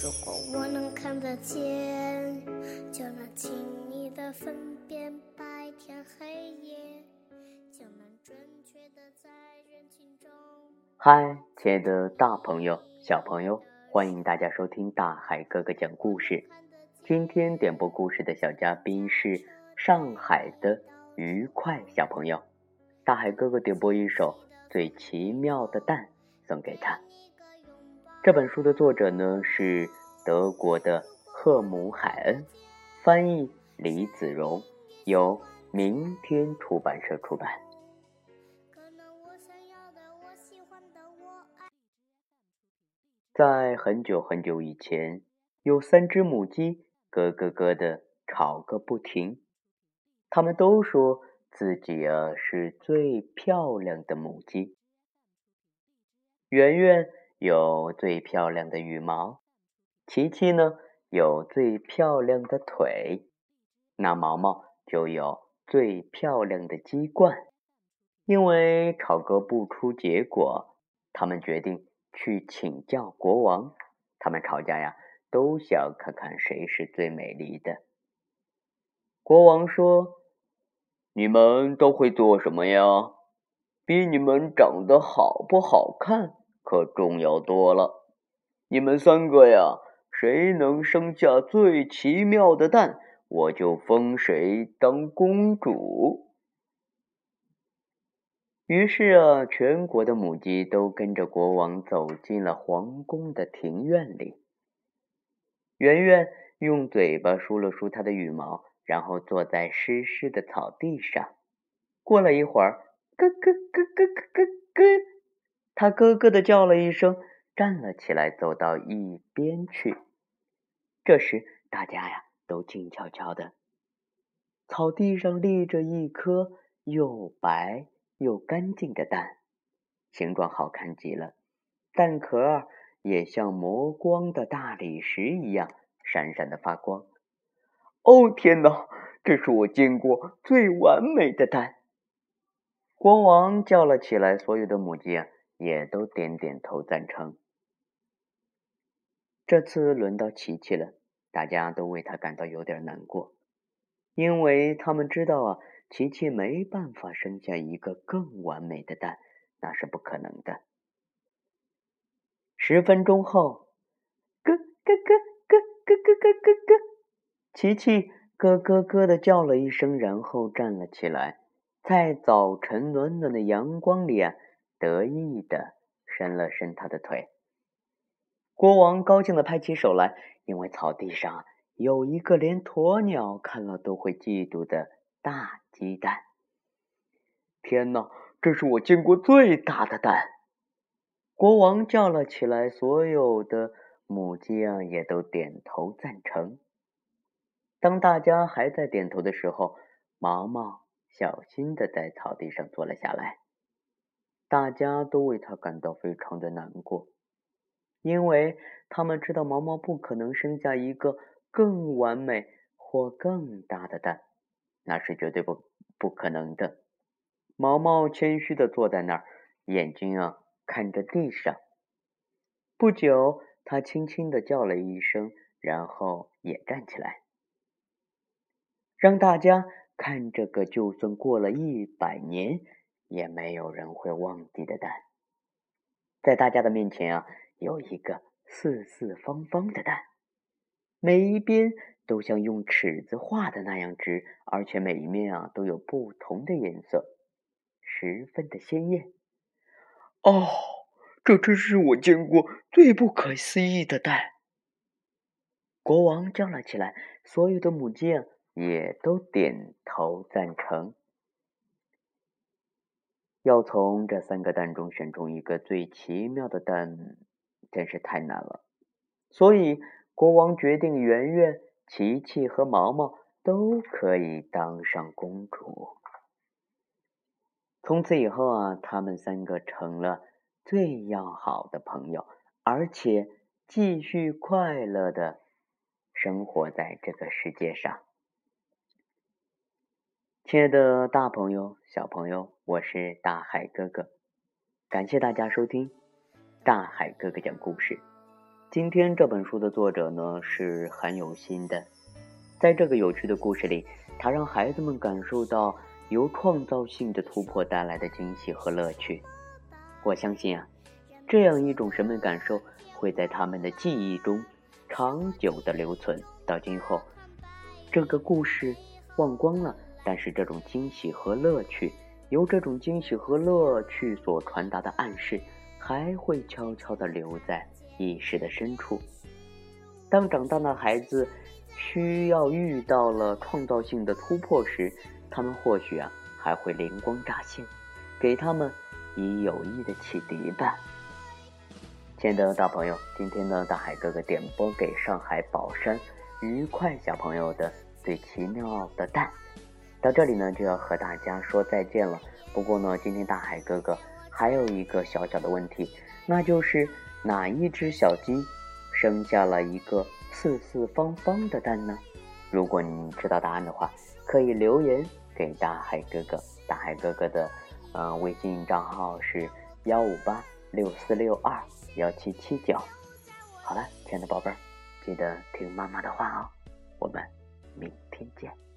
如果我能看得见，就能轻易的分辨白天黑夜，就能准确的在人群中。嗨，亲爱的大朋友、小朋友，欢迎大家收听大海哥哥讲故事。今天点播故事的小嘉宾是上海的愉快小朋友。大海哥哥点播一首《最奇妙的蛋》送给他。这本书的作者呢是德国的赫姆海恩，翻译李子荣，由明天出版社出版。在很久很久以前，有三只母鸡咯咯咯的吵个不停，它们都说自己啊是最漂亮的母鸡。圆圆。有最漂亮的羽毛，琪琪呢有最漂亮的腿，那毛毛就有最漂亮的鸡冠。因为吵个不出结果，他们决定去请教国王。他们吵架呀，都想看看谁是最美丽的。国王说：“你们都会做什么呀？比你们长得好不好看？”可重要多了！你们三个呀，谁能生下最奇妙的蛋，我就封谁当公主。于是啊，全国的母鸡都跟着国王走进了皇宫的庭院里。圆圆用嘴巴梳了梳它的羽毛，然后坐在湿湿的草地上。过了一会儿，咯咯咯咯咯咯咯。他咯咯的叫了一声，站了起来，走到一边去。这时，大家呀都静悄悄的。草地上立着一颗又白又干净的蛋，形状好看极了，蛋壳也像磨光的大理石一样闪闪的发光。哦，天哪，这是我见过最完美的蛋！国王叫了起来，所有的母鸡啊。也都点点头赞成。这次轮到琪琪了，大家都为他感到有点难过，因为他们知道啊，琪琪没办法生下一个更完美的蛋，那是不可能的。十分钟后，咯咯咯咯咯咯咯咯咯，琪琪咯咯咯的叫了一声，然后站了起来，在早晨暖暖的阳光里啊。得意的伸了伸他的腿，国王高兴的拍起手来，因为草地上有一个连鸵鸟看了都会嫉妒的大鸡蛋。天哪，这是我见过最大的蛋！国王叫了起来，所有的母鸡啊也都点头赞成。当大家还在点头的时候，毛毛小心的在草地上坐了下来。大家都为他感到非常的难过，因为他们知道毛毛不可能生下一个更完美或更大的蛋，那是绝对不不可能的。毛毛谦虚的坐在那儿，眼睛啊看着地上。不久，他轻轻的叫了一声，然后也站起来，让大家看这个，就算过了一百年。也没有人会忘记的蛋，在大家的面前啊，有一个四四方方的蛋，每一边都像用尺子画的那样直，而且每一面啊都有不同的颜色，十分的鲜艳。哦，这真是我见过最不可思议的蛋！国王叫了起来，所有的母鸡啊也都点头赞成。要从这三个蛋中选中一个最奇妙的蛋，真是太难了。所以国王决定，圆圆、琪琪和毛毛都可以当上公主。从此以后啊，他们三个成了最要好的朋友，而且继续快乐的生活在这个世界上。亲爱的大朋友、小朋友，我是大海哥哥，感谢大家收听大海哥哥讲故事。今天这本书的作者呢是很有心的，在这个有趣的故事里，他让孩子们感受到由创造性的突破带来的惊喜和乐趣。我相信啊，这样一种审美感受会在他们的记忆中长久的留存。到今后，这个故事忘光了，但是这种惊喜和乐趣，由这种惊喜和乐趣所传达的暗示，还会悄悄地留在。意识的深处，当长大的孩子需要遇到了创造性的突破时，他们或许啊还会灵光乍现，给他们以有益的启迪吧。亲爱的大朋友，今天呢，大海哥哥点播给上海宝山愉快小朋友的最奇妙的蛋，到这里呢就要和大家说再见了。不过呢，今天大海哥哥还有一个小小的问题，那就是。哪一只小鸡生下了一个四四方方的蛋呢？如果你知道答案的话，可以留言给大海哥哥。大海哥哥的呃微信账号是幺五八六四六二幺七七九。好了，亲爱的宝贝儿，记得听妈妈的话哦。我们明天见。